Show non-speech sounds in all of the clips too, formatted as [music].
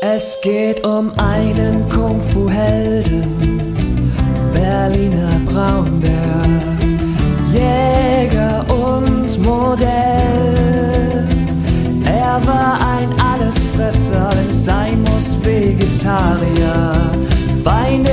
Es geht um einen Kung-Fu-Helden, Berliner Braunbär, Jäger und Modell. Er war ein Allesfresser, wenn es sein muss, Vegetarier. Feinde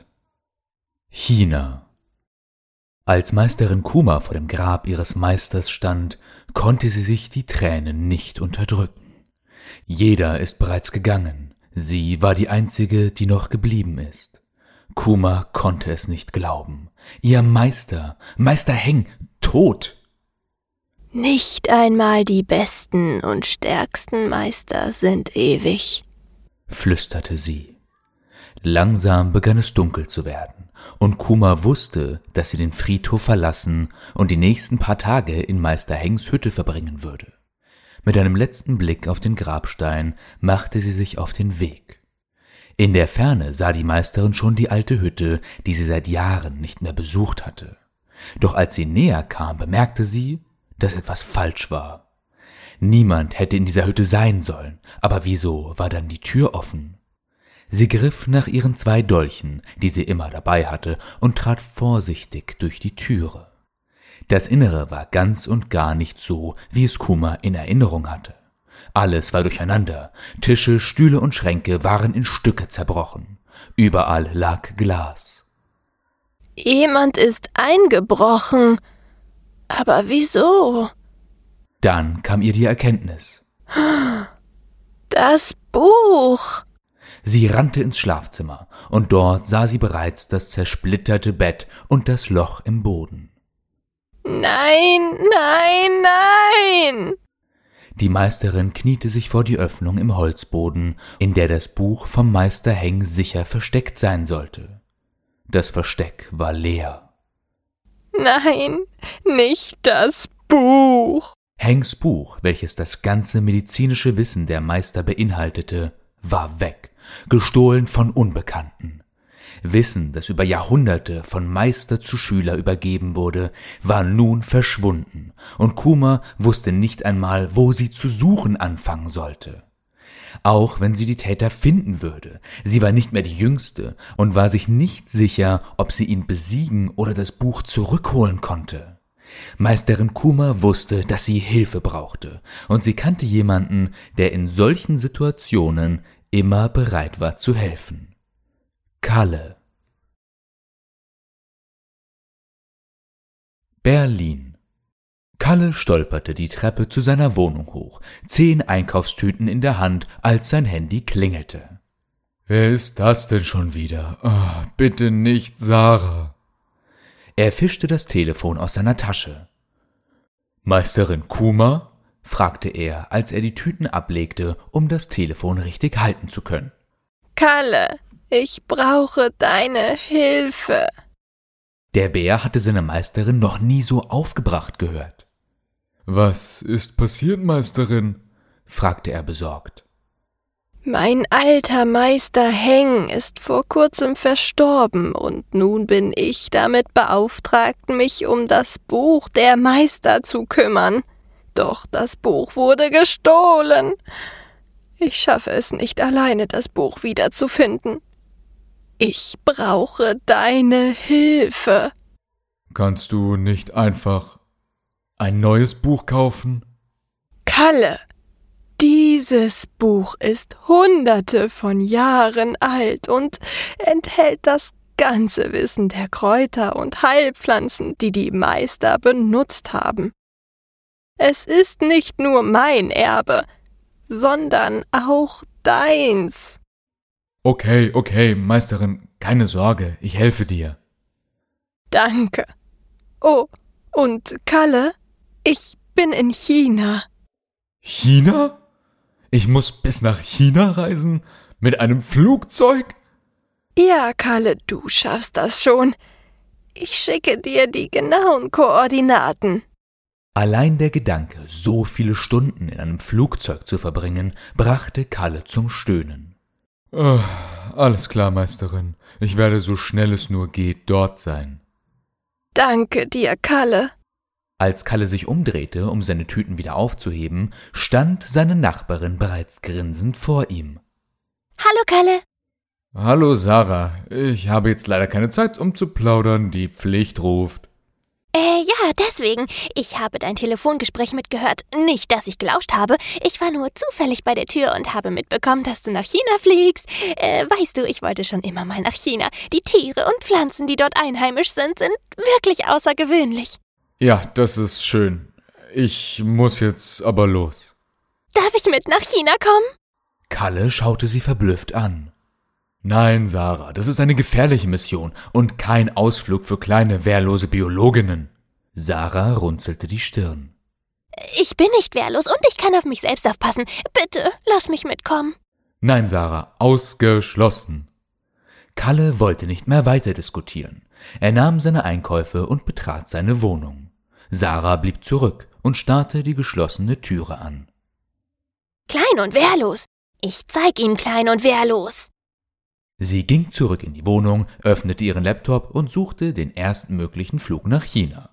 China Als Meisterin Kuma vor dem Grab ihres Meisters stand, konnte sie sich die Tränen nicht unterdrücken. Jeder ist bereits gegangen, sie war die einzige, die noch geblieben ist. Kuma konnte es nicht glauben. Ihr Meister, Meister Heng, tot. Nicht einmal die besten und stärksten Meister sind ewig. flüsterte sie. Langsam begann es dunkel zu werden, und Kuma wusste, dass sie den Friedhof verlassen und die nächsten paar Tage in Meister Hengs Hütte verbringen würde. Mit einem letzten Blick auf den Grabstein machte sie sich auf den Weg. In der Ferne sah die Meisterin schon die alte Hütte, die sie seit Jahren nicht mehr besucht hatte. Doch als sie näher kam, bemerkte sie, dass etwas falsch war. Niemand hätte in dieser Hütte sein sollen, aber wieso war dann die Tür offen? Sie griff nach ihren zwei Dolchen, die sie immer dabei hatte, und trat vorsichtig durch die Türe. Das Innere war ganz und gar nicht so, wie es Kuma in Erinnerung hatte. Alles war durcheinander, Tische, Stühle und Schränke waren in Stücke zerbrochen. Überall lag Glas. Jemand ist eingebrochen. Aber wieso? Dann kam ihr die Erkenntnis. Das Buch. Sie rannte ins Schlafzimmer, und dort sah sie bereits das zersplitterte Bett und das Loch im Boden. Nein, nein, nein. Die Meisterin kniete sich vor die Öffnung im Holzboden, in der das Buch vom Meister Heng sicher versteckt sein sollte. Das Versteck war leer. Nein, nicht das Buch. Hengs Buch, welches das ganze medizinische Wissen der Meister beinhaltete, war weg, gestohlen von Unbekannten. Wissen, das über Jahrhunderte von Meister zu Schüler übergeben wurde, war nun verschwunden, und Kuma wusste nicht einmal, wo sie zu suchen anfangen sollte. Auch wenn sie die Täter finden würde, sie war nicht mehr die Jüngste und war sich nicht sicher, ob sie ihn besiegen oder das Buch zurückholen konnte. Meisterin Kuma wusste, dass sie Hilfe brauchte, und sie kannte jemanden, der in solchen Situationen immer bereit war zu helfen. Kalle Berlin Kalle stolperte die Treppe zu seiner Wohnung hoch, zehn Einkaufstüten in der Hand, als sein Handy klingelte. Wer ist das denn schon wieder? Ah, bitte nicht Sarah. Er fischte das Telefon aus seiner Tasche. Meisterin Kuma? Fragte er, als er die Tüten ablegte, um das Telefon richtig halten zu können. Kalle, ich brauche deine Hilfe. Der Bär hatte seine Meisterin noch nie so aufgebracht gehört. Was ist passiert, Meisterin? fragte er besorgt. Mein alter Meister Heng ist vor kurzem verstorben und nun bin ich damit beauftragt, mich um das Buch der Meister zu kümmern. Doch das Buch wurde gestohlen. Ich schaffe es nicht alleine, das Buch wiederzufinden. Ich brauche deine Hilfe. Kannst du nicht einfach ein neues Buch kaufen? Kalle, dieses Buch ist hunderte von Jahren alt und enthält das ganze Wissen der Kräuter und Heilpflanzen, die die Meister benutzt haben. Es ist nicht nur mein Erbe, sondern auch deins. Okay, okay, Meisterin, keine Sorge, ich helfe dir. Danke. Oh, und Kalle, ich bin in China. China? Ich muss bis nach China reisen? Mit einem Flugzeug? Ja, Kalle, du schaffst das schon. Ich schicke dir die genauen Koordinaten. Allein der Gedanke, so viele Stunden in einem Flugzeug zu verbringen, brachte Kalle zum Stöhnen. Oh, alles klar, Meisterin. Ich werde so schnell es nur geht dort sein. Danke dir, Kalle. Als Kalle sich umdrehte, um seine Tüten wieder aufzuheben, stand seine Nachbarin bereits grinsend vor ihm. Hallo, Kalle. Hallo, Sarah. Ich habe jetzt leider keine Zeit, um zu plaudern. Die Pflicht ruft. Äh, ja, deswegen. Ich habe dein Telefongespräch mitgehört. Nicht, dass ich gelauscht habe. Ich war nur zufällig bei der Tür und habe mitbekommen, dass du nach China fliegst. Äh, weißt du, ich wollte schon immer mal nach China. Die Tiere und Pflanzen, die dort einheimisch sind, sind wirklich außergewöhnlich. Ja, das ist schön. Ich muss jetzt aber los. Darf ich mit nach China kommen? Kalle schaute sie verblüfft an. Nein, Sarah, das ist eine gefährliche Mission und kein Ausflug für kleine, wehrlose Biologinnen. Sarah runzelte die Stirn. Ich bin nicht wehrlos und ich kann auf mich selbst aufpassen. Bitte, lass mich mitkommen. Nein, Sarah, ausgeschlossen. Kalle wollte nicht mehr weiter diskutieren. Er nahm seine Einkäufe und betrat seine Wohnung. Sarah blieb zurück und starrte die geschlossene Türe an. Klein und wehrlos. Ich zeig ihm klein und wehrlos. Sie ging zurück in die Wohnung, öffnete ihren Laptop und suchte den ersten möglichen Flug nach China.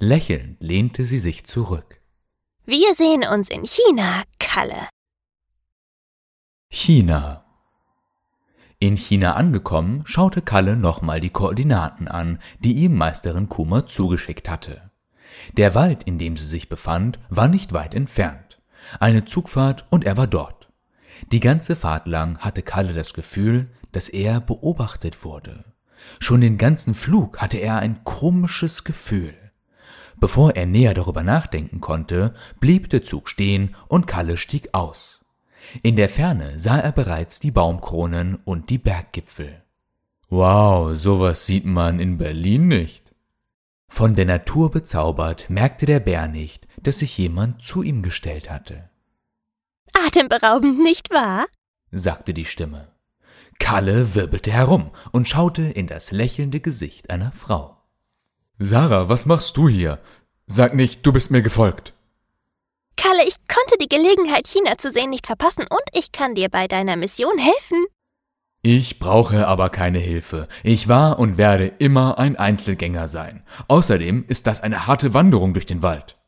Lächelnd lehnte sie sich zurück. Wir sehen uns in China, Kalle. China. In China angekommen, schaute Kalle nochmal die Koordinaten an, die ihm Meisterin Kuma zugeschickt hatte. Der Wald, in dem sie sich befand, war nicht weit entfernt. Eine Zugfahrt und er war dort. Die ganze Fahrt lang hatte Kalle das Gefühl, dass er beobachtet wurde. Schon den ganzen Flug hatte er ein komisches Gefühl. Bevor er näher darüber nachdenken konnte, blieb der Zug stehen und Kalle stieg aus. In der Ferne sah er bereits die Baumkronen und die Berggipfel. Wow, sowas sieht man in Berlin nicht. Von der Natur bezaubert merkte der Bär nicht, dass sich jemand zu ihm gestellt hatte. Atemberaubend, nicht wahr? sagte die Stimme. Kalle wirbelte herum und schaute in das lächelnde Gesicht einer Frau. Sarah, was machst du hier? Sag nicht, du bist mir gefolgt. Kalle, ich konnte die Gelegenheit, China zu sehen, nicht verpassen und ich kann dir bei deiner Mission helfen. Ich brauche aber keine Hilfe. Ich war und werde immer ein Einzelgänger sein. Außerdem ist das eine harte Wanderung durch den Wald.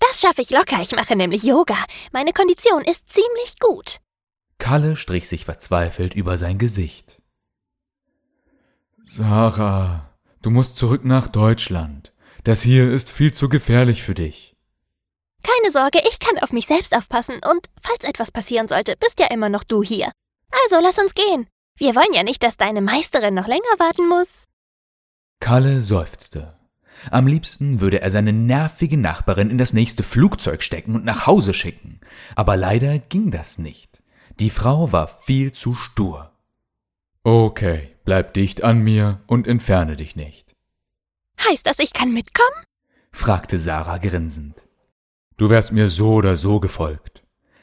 Das schaffe ich locker. Ich mache nämlich Yoga. Meine Kondition ist ziemlich gut. Kalle strich sich verzweifelt über sein Gesicht. Sarah, du musst zurück nach Deutschland. Das hier ist viel zu gefährlich für dich. Keine Sorge, ich kann auf mich selbst aufpassen und falls etwas passieren sollte, bist ja immer noch du hier. Also lass uns gehen. Wir wollen ja nicht, dass deine Meisterin noch länger warten muss. Kalle seufzte. Am liebsten würde er seine nervige Nachbarin in das nächste Flugzeug stecken und nach Hause schicken. Aber leider ging das nicht. Die Frau war viel zu stur. Okay, bleib dicht an mir und entferne dich nicht. Heißt das, ich kann mitkommen? fragte Sarah grinsend. Du wärst mir so oder so gefolgt,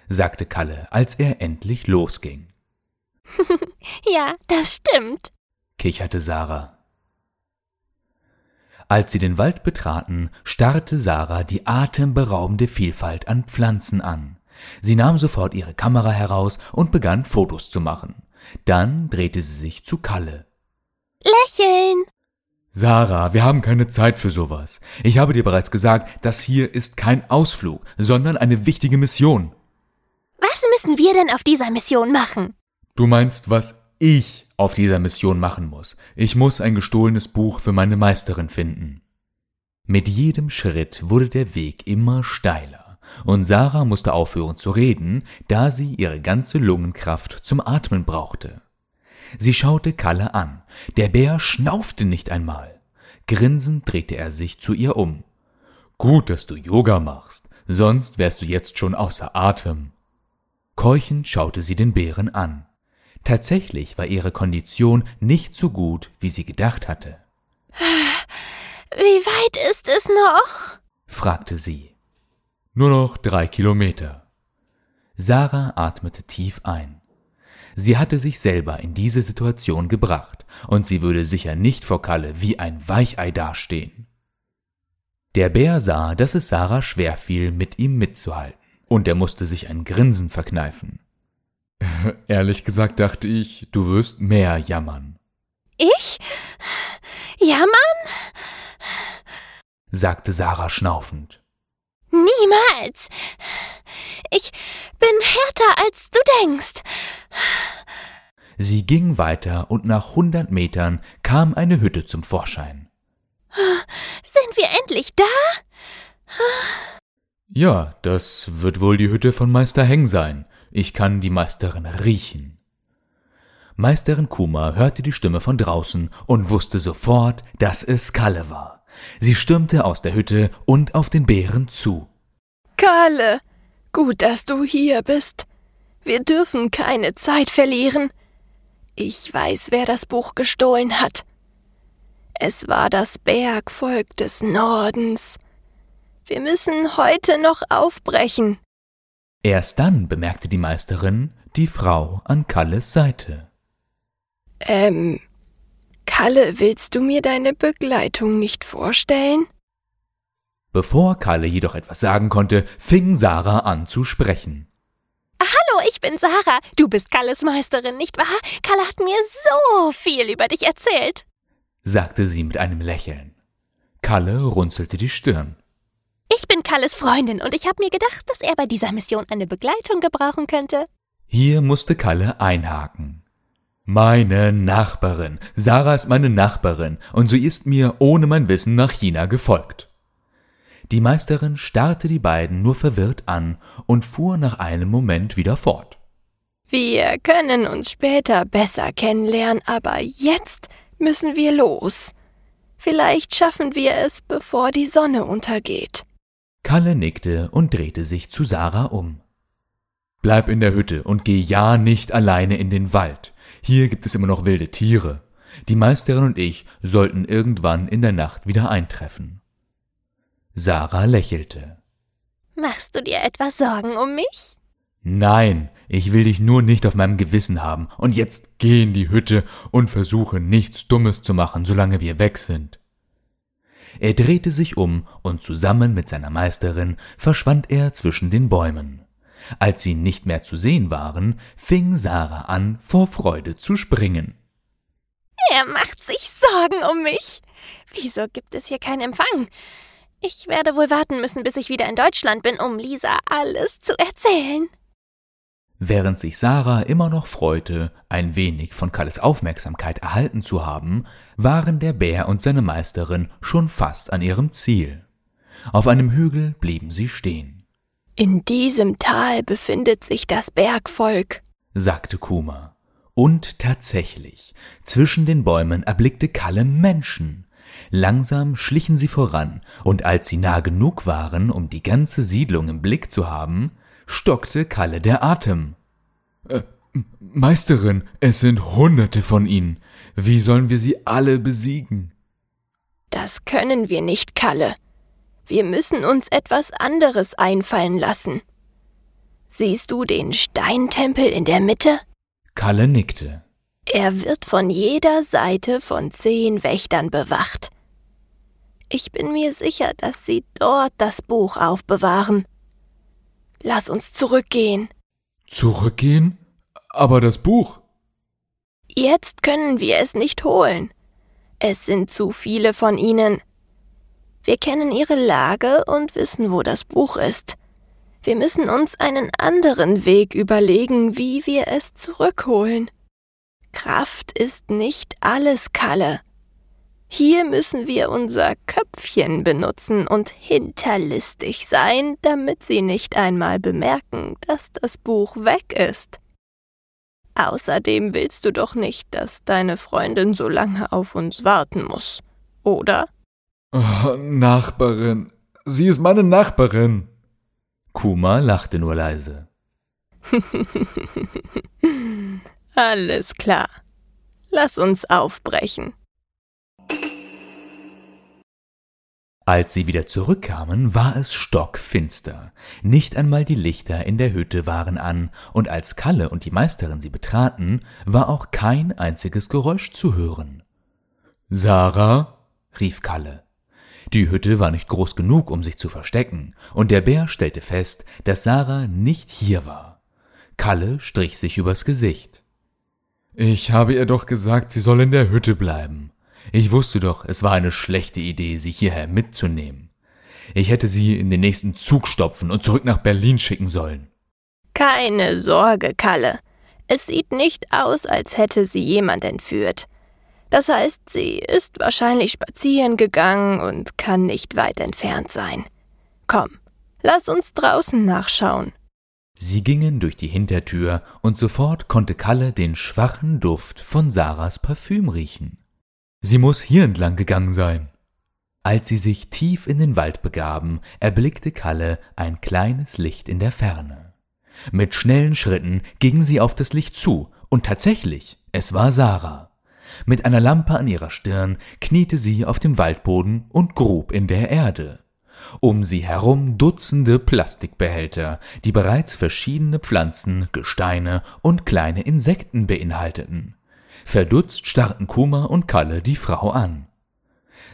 sagte Kalle, als er endlich losging. [laughs] ja, das stimmt, kicherte Sarah. Als sie den Wald betraten, starrte Sarah die atemberaubende Vielfalt an Pflanzen an. Sie nahm sofort ihre Kamera heraus und begann Fotos zu machen. Dann drehte sie sich zu Kalle. Lächeln! Sarah, wir haben keine Zeit für sowas. Ich habe dir bereits gesagt, das hier ist kein Ausflug, sondern eine wichtige Mission. Was müssen wir denn auf dieser Mission machen? Du meinst, was ich auf dieser Mission machen muss. Ich muss ein gestohlenes Buch für meine Meisterin finden. Mit jedem Schritt wurde der Weg immer steiler, und Sarah musste aufhören zu reden, da sie ihre ganze Lungenkraft zum Atmen brauchte. Sie schaute Kalle an. Der Bär schnaufte nicht einmal. Grinsend drehte er sich zu ihr um. Gut, dass du Yoga machst, sonst wärst du jetzt schon außer Atem. Keuchend schaute sie den Bären an. Tatsächlich war ihre Kondition nicht so gut, wie sie gedacht hatte. Wie weit ist es noch? fragte sie. Nur noch drei Kilometer. Sarah atmete tief ein. Sie hatte sich selber in diese Situation gebracht, und sie würde sicher nicht vor Kalle wie ein Weichei dastehen. Der Bär sah, dass es Sarah schwer fiel, mit ihm mitzuhalten, und er musste sich ein Grinsen verkneifen. [laughs] Ehrlich gesagt dachte ich, du wirst mehr jammern. Ich? Jammern? sagte Sarah schnaufend. Niemals. Ich bin härter, als du denkst. Sie ging weiter und nach hundert Metern kam eine Hütte zum Vorschein. Sind wir endlich da? Ja, das wird wohl die Hütte von Meister Heng sein. Ich kann die Meisterin riechen. Meisterin Kuma hörte die Stimme von draußen und wusste sofort, dass es Kalle war. Sie stürmte aus der Hütte und auf den Bären zu. Kalle, gut, dass du hier bist. Wir dürfen keine Zeit verlieren. Ich weiß, wer das Buch gestohlen hat. Es war das Bergvolk des Nordens. Wir müssen heute noch aufbrechen. Erst dann bemerkte die Meisterin die Frau an Kalles Seite. Ähm, Kalle, willst du mir deine Begleitung nicht vorstellen? Bevor Kalle jedoch etwas sagen konnte, fing Sarah an zu sprechen. Hallo, ich bin Sarah. Du bist Kalles Meisterin, nicht wahr? Kalle hat mir so viel über dich erzählt, sagte sie mit einem Lächeln. Kalle runzelte die Stirn. Ich bin Kalles Freundin und ich habe mir gedacht, dass er bei dieser Mission eine Begleitung gebrauchen könnte. Hier musste Kalle einhaken. Meine Nachbarin. Sarah ist meine Nachbarin und sie ist mir ohne mein Wissen nach China gefolgt. Die Meisterin starrte die beiden nur verwirrt an und fuhr nach einem Moment wieder fort. Wir können uns später besser kennenlernen, aber jetzt müssen wir los. Vielleicht schaffen wir es, bevor die Sonne untergeht. Kalle nickte und drehte sich zu Sarah um. Bleib in der Hütte und geh ja nicht alleine in den Wald. Hier gibt es immer noch wilde Tiere. Die Meisterin und ich sollten irgendwann in der Nacht wieder eintreffen. Sarah lächelte. Machst du dir etwas Sorgen um mich? Nein, ich will dich nur nicht auf meinem Gewissen haben, und jetzt geh in die Hütte und versuche nichts Dummes zu machen, solange wir weg sind. Er drehte sich um, und zusammen mit seiner Meisterin verschwand er zwischen den Bäumen. Als sie nicht mehr zu sehen waren, fing Sarah an, vor Freude zu springen. Er macht sich Sorgen um mich. Wieso gibt es hier keinen Empfang? Ich werde wohl warten müssen, bis ich wieder in Deutschland bin, um Lisa alles zu erzählen. Während sich Sarah immer noch freute, ein wenig von Kalles Aufmerksamkeit erhalten zu haben, waren der Bär und seine Meisterin schon fast an ihrem Ziel. Auf einem Hügel blieben sie stehen. In diesem Tal befindet sich das Bergvolk, sagte Kuma. Und tatsächlich, zwischen den Bäumen erblickte Kalle Menschen. Langsam schlichen sie voran, und als sie nah genug waren, um die ganze Siedlung im Blick zu haben, stockte Kalle der Atem. Äh, Meisterin, es sind Hunderte von ihnen. Wie sollen wir sie alle besiegen? Das können wir nicht, Kalle. Wir müssen uns etwas anderes einfallen lassen. Siehst du den Steintempel in der Mitte? Kalle nickte. Er wird von jeder Seite von zehn Wächtern bewacht. Ich bin mir sicher, dass sie dort das Buch aufbewahren. Lass uns zurückgehen. Zurückgehen? Aber das Buch. Jetzt können wir es nicht holen. Es sind zu viele von ihnen. Wir kennen ihre Lage und wissen, wo das Buch ist. Wir müssen uns einen anderen Weg überlegen, wie wir es zurückholen. Kraft ist nicht alles, Kalle. Hier müssen wir unser Köpfchen benutzen und hinterlistig sein, damit sie nicht einmal bemerken, dass das Buch weg ist. Außerdem willst du doch nicht, dass deine Freundin so lange auf uns warten muss, oder? Oh, Nachbarin. Sie ist meine Nachbarin. Kuma lachte nur leise. [laughs] Alles klar. Lass uns aufbrechen. Als sie wieder zurückkamen, war es stockfinster. Nicht einmal die Lichter in der Hütte waren an, und als Kalle und die Meisterin sie betraten, war auch kein einziges Geräusch zu hören. Sarah, rief Kalle. Die Hütte war nicht groß genug, um sich zu verstecken, und der Bär stellte fest, dass Sarah nicht hier war. Kalle strich sich übers Gesicht. Ich habe ihr doch gesagt, sie soll in der Hütte bleiben. Ich wusste doch, es war eine schlechte Idee, sie hierher mitzunehmen. Ich hätte sie in den nächsten Zug stopfen und zurück nach Berlin schicken sollen. Keine Sorge, Kalle. Es sieht nicht aus, als hätte sie jemand entführt. Das heißt, sie ist wahrscheinlich spazieren gegangen und kann nicht weit entfernt sein. Komm, lass uns draußen nachschauen. Sie gingen durch die Hintertür, und sofort konnte Kalle den schwachen Duft von Sarahs Parfüm riechen. Sie muss hier entlang gegangen sein. Als sie sich tief in den Wald begaben, erblickte Kalle ein kleines Licht in der Ferne. Mit schnellen Schritten gingen sie auf das Licht zu, und tatsächlich, es war Sarah. Mit einer Lampe an ihrer Stirn kniete sie auf dem Waldboden und grub in der Erde. Um sie herum Dutzende Plastikbehälter, die bereits verschiedene Pflanzen, Gesteine und kleine Insekten beinhalteten. Verdutzt starrten Kuma und Kalle die Frau an.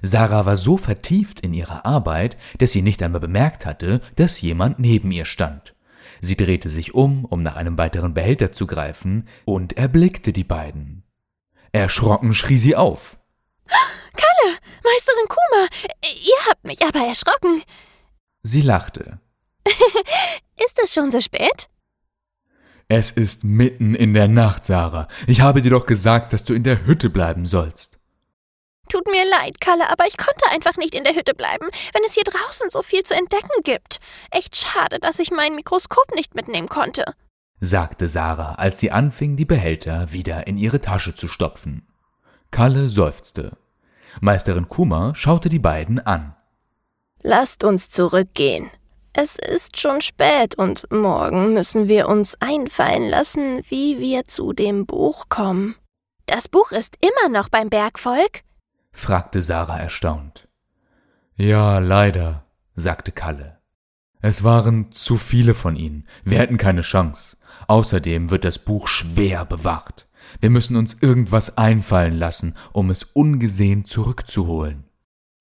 Sarah war so vertieft in ihrer Arbeit, dass sie nicht einmal bemerkt hatte, dass jemand neben ihr stand. Sie drehte sich um, um nach einem weiteren Behälter zu greifen, und erblickte die beiden. Erschrocken schrie sie auf. [gasps] Kalle, Meisterin Kuma, ihr habt mich aber erschrocken. Sie lachte. [laughs] Ist es schon so spät? Es ist mitten in der Nacht, Sarah. Ich habe dir doch gesagt, dass du in der Hütte bleiben sollst. Tut mir leid, Kalle, aber ich konnte einfach nicht in der Hütte bleiben, wenn es hier draußen so viel zu entdecken gibt. Echt schade, dass ich mein Mikroskop nicht mitnehmen konnte, sagte Sarah, als sie anfing, die Behälter wieder in ihre Tasche zu stopfen. Kalle seufzte. Meisterin Kuma schaute die beiden an. Lasst uns zurückgehen. Es ist schon spät und morgen müssen wir uns einfallen lassen, wie wir zu dem Buch kommen. Das Buch ist immer noch beim Bergvolk? fragte Sarah erstaunt. Ja, leider, sagte Kalle. Es waren zu viele von ihnen. Wir hätten keine Chance. Außerdem wird das Buch schwer bewacht. Wir müssen uns irgendwas einfallen lassen, um es ungesehen zurückzuholen.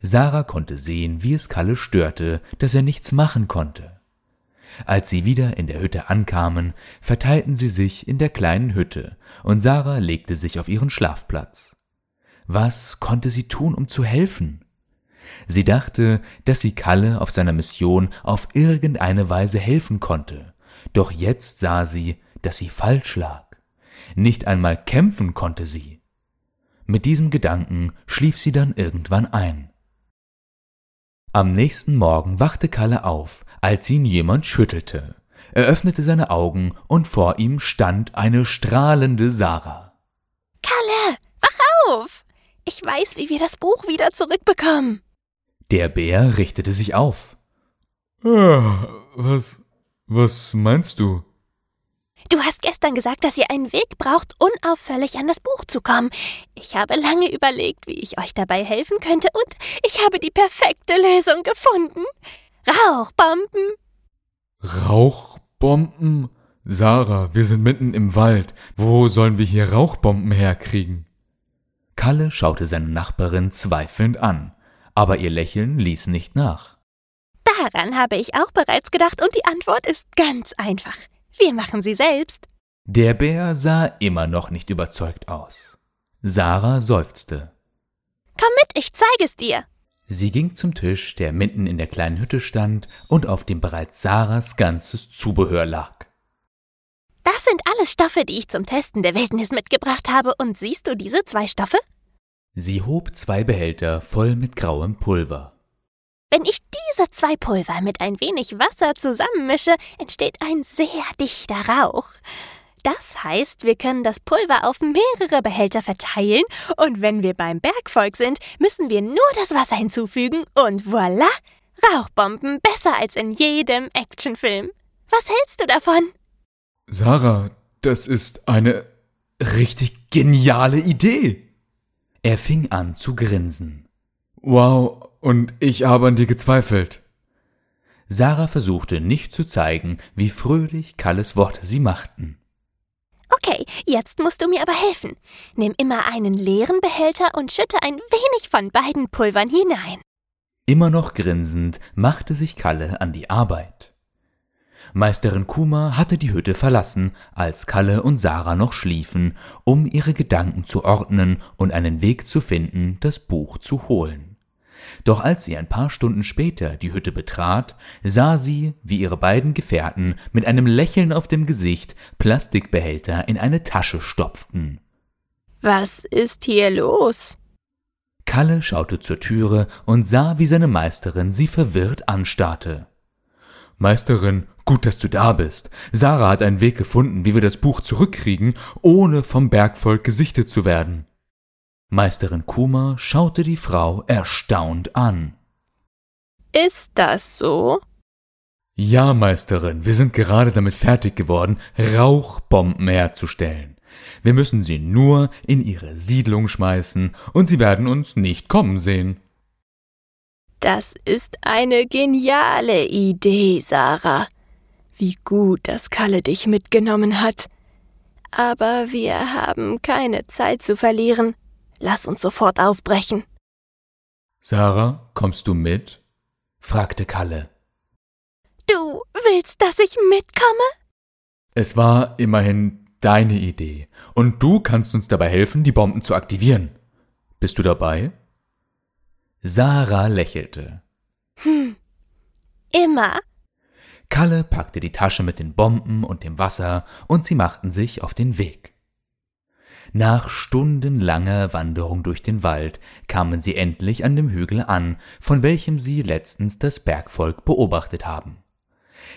Sarah konnte sehen, wie es Kalle störte, dass er nichts machen konnte. Als sie wieder in der Hütte ankamen, verteilten sie sich in der kleinen Hütte, und Sarah legte sich auf ihren Schlafplatz. Was konnte sie tun, um zu helfen? Sie dachte, dass sie Kalle auf seiner Mission auf irgendeine Weise helfen konnte, doch jetzt sah sie, dass sie falsch lag. Nicht einmal kämpfen konnte sie. Mit diesem Gedanken schlief sie dann irgendwann ein. Am nächsten Morgen wachte Kalle auf, als ihn jemand schüttelte. Er öffnete seine Augen und vor ihm stand eine strahlende Sarah. Kalle, wach auf! Ich weiß, wie wir das Buch wieder zurückbekommen. Der Bär richtete sich auf. Ah, was, was meinst du? Du hast gestern gesagt, dass ihr einen Weg braucht, unauffällig an das Buch zu kommen. Ich habe lange überlegt, wie ich euch dabei helfen könnte, und ich habe die perfekte Lösung gefunden. Rauchbomben. Rauchbomben? Sarah, wir sind mitten im Wald. Wo sollen wir hier Rauchbomben herkriegen? Kalle schaute seine Nachbarin zweifelnd an, aber ihr Lächeln ließ nicht nach. Daran habe ich auch bereits gedacht, und die Antwort ist ganz einfach. Wir machen sie selbst. Der Bär sah immer noch nicht überzeugt aus. Sarah seufzte. Komm mit, ich zeige es dir. Sie ging zum Tisch, der mitten in der kleinen Hütte stand und auf dem bereits Sarahs ganzes Zubehör lag. Das sind alles Stoffe, die ich zum Testen der Wildnis mitgebracht habe. Und siehst du diese zwei Stoffe? Sie hob zwei Behälter voll mit grauem Pulver. Wenn ich diese zwei Pulver mit ein wenig Wasser zusammenmische, entsteht ein sehr dichter Rauch. Das heißt, wir können das Pulver auf mehrere Behälter verteilen und wenn wir beim Bergvolk sind, müssen wir nur das Wasser hinzufügen und voilà, Rauchbomben besser als in jedem Actionfilm. Was hältst du davon? Sarah, das ist eine richtig geniale Idee. Er fing an zu grinsen. Wow, und ich habe an dir gezweifelt. Sarah versuchte nicht zu zeigen, wie fröhlich Kalles Worte sie machten. Okay, jetzt musst du mir aber helfen. Nimm immer einen leeren Behälter und schütte ein wenig von beiden Pulvern hinein. Immer noch grinsend machte sich Kalle an die Arbeit. Meisterin Kuma hatte die Hütte verlassen, als Kalle und Sarah noch schliefen, um ihre Gedanken zu ordnen und einen Weg zu finden, das Buch zu holen. Doch als sie ein paar Stunden später die Hütte betrat, sah sie, wie ihre beiden Gefährten mit einem Lächeln auf dem Gesicht Plastikbehälter in eine Tasche stopften. Was ist hier los? Kalle schaute zur Türe und sah, wie seine Meisterin sie verwirrt anstarrte. Meisterin, gut, dass du da bist. Sarah hat einen Weg gefunden, wie wir das Buch zurückkriegen, ohne vom Bergvolk gesichtet zu werden. Meisterin Kuma schaute die Frau erstaunt an. Ist das so? Ja, Meisterin, wir sind gerade damit fertig geworden, Rauchbomben herzustellen. Wir müssen sie nur in ihre Siedlung schmeißen, und sie werden uns nicht kommen sehen. Das ist eine geniale Idee, Sarah. Wie gut, dass Kalle dich mitgenommen hat. Aber wir haben keine Zeit zu verlieren. Lass uns sofort aufbrechen. Sarah, kommst du mit? fragte Kalle. Du willst, dass ich mitkomme? Es war immerhin deine Idee, und du kannst uns dabei helfen, die Bomben zu aktivieren. Bist du dabei? Sarah lächelte. Hm. Immer. Kalle packte die Tasche mit den Bomben und dem Wasser, und sie machten sich auf den Weg. Nach stundenlanger Wanderung durch den Wald kamen sie endlich an dem Hügel an, von welchem sie letztens das Bergvolk beobachtet haben.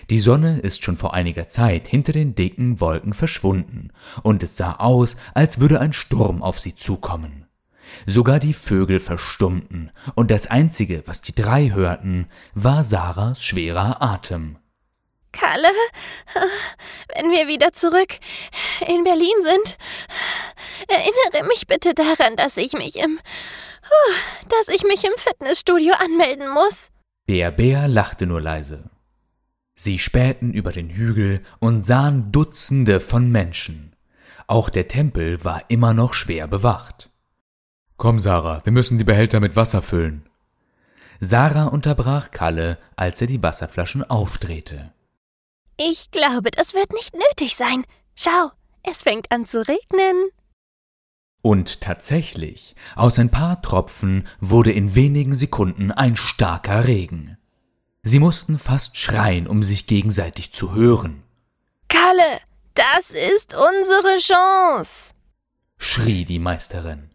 Die Sonne ist schon vor einiger Zeit hinter den dicken Wolken verschwunden, und es sah aus, als würde ein Sturm auf sie zukommen. Sogar die Vögel verstummten, und das Einzige, was die drei hörten, war Sarahs schwerer Atem. Kalle, wenn wir wieder zurück in Berlin sind, erinnere mich bitte daran, dass ich mich im dass ich mich im Fitnessstudio anmelden muss. Der Bär lachte nur leise. Sie spähten über den Hügel und sahen Dutzende von Menschen. Auch der Tempel war immer noch schwer bewacht. Komm, Sarah, wir müssen die Behälter mit Wasser füllen. Sarah unterbrach Kalle, als er die Wasserflaschen aufdrehte. Ich glaube, das wird nicht nötig sein. Schau, es fängt an zu regnen. Und tatsächlich, aus ein paar Tropfen wurde in wenigen Sekunden ein starker Regen. Sie mussten fast schreien, um sich gegenseitig zu hören. Kalle, das ist unsere Chance, schrie die Meisterin.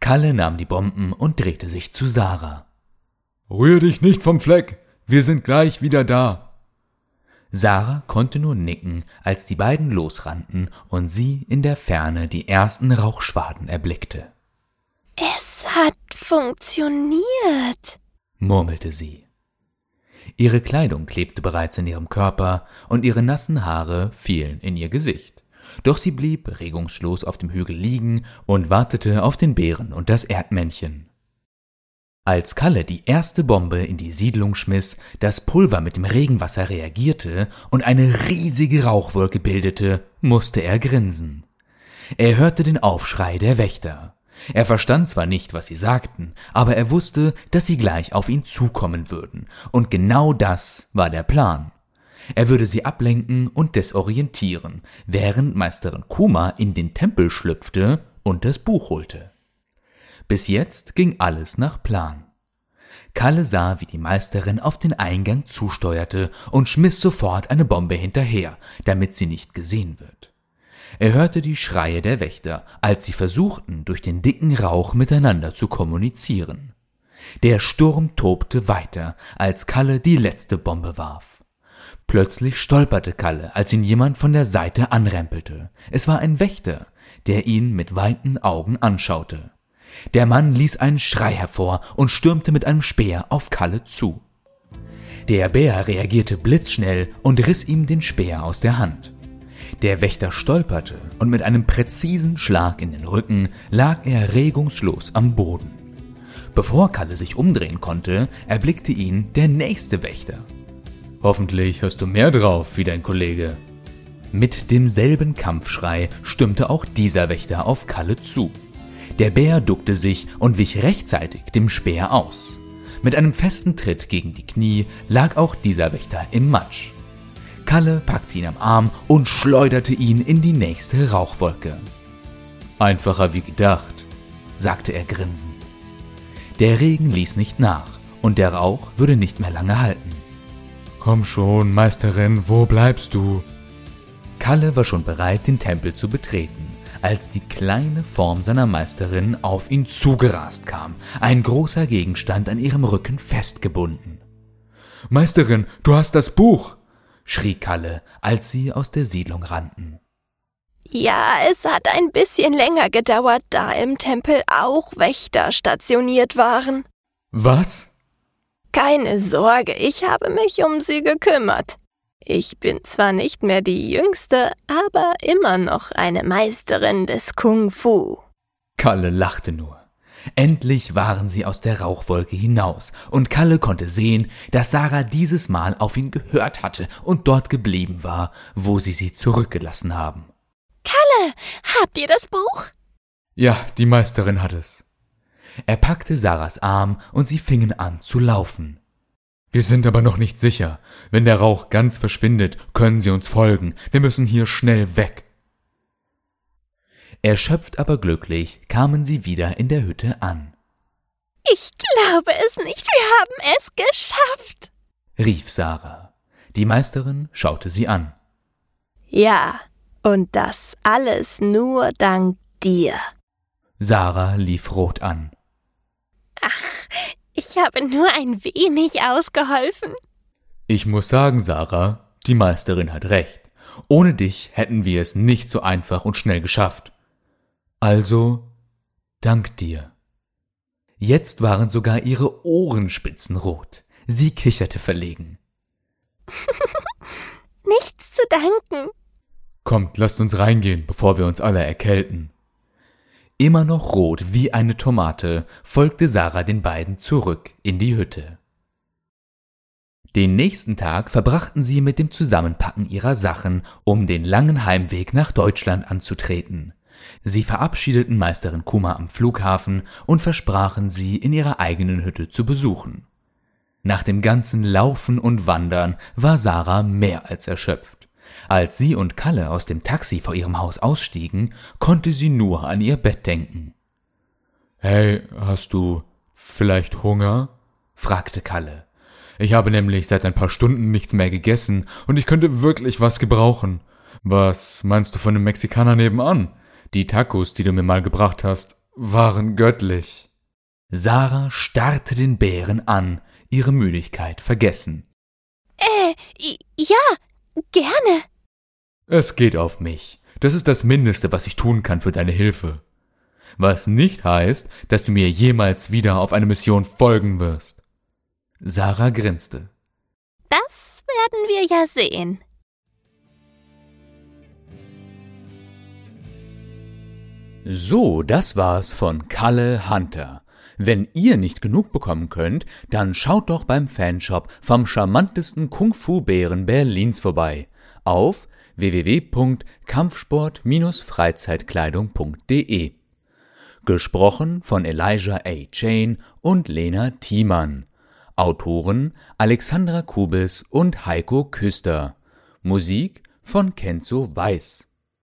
Kalle nahm die Bomben und drehte sich zu Sarah. Rühr dich nicht vom Fleck, wir sind gleich wieder da. Sarah konnte nur nicken, als die beiden losrannten und sie in der Ferne die ersten Rauchschwaden erblickte. Es hat funktioniert, murmelte sie. Ihre Kleidung klebte bereits in ihrem Körper und ihre nassen Haare fielen in ihr Gesicht. Doch sie blieb regungslos auf dem Hügel liegen und wartete auf den Bären und das Erdmännchen. Als Kalle die erste Bombe in die Siedlung schmiss, das Pulver mit dem Regenwasser reagierte und eine riesige Rauchwolke bildete, musste er grinsen. Er hörte den Aufschrei der Wächter. Er verstand zwar nicht, was sie sagten, aber er wusste, dass sie gleich auf ihn zukommen würden, und genau das war der Plan. Er würde sie ablenken und desorientieren, während Meisterin Kuma in den Tempel schlüpfte und das Buch holte. Bis jetzt ging alles nach Plan. Kalle sah, wie die Meisterin auf den Eingang zusteuerte und schmiss sofort eine Bombe hinterher, damit sie nicht gesehen wird. Er hörte die Schreie der Wächter, als sie versuchten, durch den dicken Rauch miteinander zu kommunizieren. Der Sturm tobte weiter, als Kalle die letzte Bombe warf. Plötzlich stolperte Kalle, als ihn jemand von der Seite anrempelte. Es war ein Wächter, der ihn mit weiten Augen anschaute. Der Mann ließ einen Schrei hervor und stürmte mit einem Speer auf Kalle zu. Der Bär reagierte blitzschnell und riss ihm den Speer aus der Hand. Der Wächter stolperte und mit einem präzisen Schlag in den Rücken lag er regungslos am Boden. Bevor Kalle sich umdrehen konnte, erblickte ihn der nächste Wächter. Hoffentlich hast du mehr drauf wie dein Kollege. Mit demselben Kampfschrei stimmte auch dieser Wächter auf Kalle zu. Der Bär duckte sich und wich rechtzeitig dem Speer aus. Mit einem festen Tritt gegen die Knie lag auch dieser Wächter im Matsch. Kalle packte ihn am Arm und schleuderte ihn in die nächste Rauchwolke. Einfacher wie gedacht, sagte er grinsend. Der Regen ließ nicht nach und der Rauch würde nicht mehr lange halten. Komm schon, Meisterin, wo bleibst du? Kalle war schon bereit, den Tempel zu betreten als die kleine Form seiner Meisterin auf ihn zugerast kam, ein großer Gegenstand an ihrem Rücken festgebunden. Meisterin, du hast das Buch! schrie Kalle, als sie aus der Siedlung rannten. Ja, es hat ein bisschen länger gedauert, da im Tempel auch Wächter stationiert waren. Was? Keine Sorge, ich habe mich um sie gekümmert. Ich bin zwar nicht mehr die Jüngste, aber immer noch eine Meisterin des Kung Fu. Kalle lachte nur. Endlich waren sie aus der Rauchwolke hinaus, und Kalle konnte sehen, dass Sarah dieses Mal auf ihn gehört hatte und dort geblieben war, wo sie sie zurückgelassen haben. Kalle, habt ihr das Buch? Ja, die Meisterin hat es. Er packte Sarahs Arm und sie fingen an zu laufen. Wir sind aber noch nicht sicher. Wenn der Rauch ganz verschwindet, können Sie uns folgen. Wir müssen hier schnell weg. Erschöpft aber glücklich kamen sie wieder in der Hütte an. Ich glaube es nicht, wir haben es geschafft, rief Sarah. Die Meisterin schaute sie an. Ja, und das alles nur dank dir. Sarah lief rot an. Ach, ich habe nur ein wenig ausgeholfen. Ich muss sagen, Sarah, die Meisterin hat recht. Ohne dich hätten wir es nicht so einfach und schnell geschafft. Also, dank dir. Jetzt waren sogar ihre Ohrenspitzen rot. Sie kicherte verlegen. [laughs] Nichts zu danken. Kommt, lasst uns reingehen, bevor wir uns alle erkälten. Immer noch rot wie eine Tomate folgte Sarah den beiden zurück in die Hütte. Den nächsten Tag verbrachten sie mit dem Zusammenpacken ihrer Sachen, um den langen Heimweg nach Deutschland anzutreten. Sie verabschiedeten Meisterin Kuma am Flughafen und versprachen sie in ihrer eigenen Hütte zu besuchen. Nach dem ganzen Laufen und Wandern war Sarah mehr als erschöpft. Als sie und Kalle aus dem Taxi vor ihrem Haus ausstiegen, konnte sie nur an ihr Bett denken. Hey, hast du vielleicht Hunger? fragte Kalle. Ich habe nämlich seit ein paar Stunden nichts mehr gegessen und ich könnte wirklich was gebrauchen. Was meinst du von dem Mexikaner nebenan? Die Tacos, die du mir mal gebracht hast, waren göttlich. Sarah starrte den Bären an, ihre Müdigkeit vergessen. Äh, ja, gerne. Es geht auf mich. Das ist das Mindeste, was ich tun kann für deine Hilfe. Was nicht heißt, dass du mir jemals wieder auf eine Mission folgen wirst. Sarah grinste. Das werden wir ja sehen. So, das war's von Kalle Hunter. Wenn ihr nicht genug bekommen könnt, dann schaut doch beim Fanshop vom charmantesten Kung-Fu-Bären Berlins vorbei. Auf www.kampfsport-freizeitkleidung.de. Gesprochen von Elijah A. Chain und Lena Thiemann. Autoren Alexandra Kubis und Heiko Küster. Musik von Kenzo Weiß.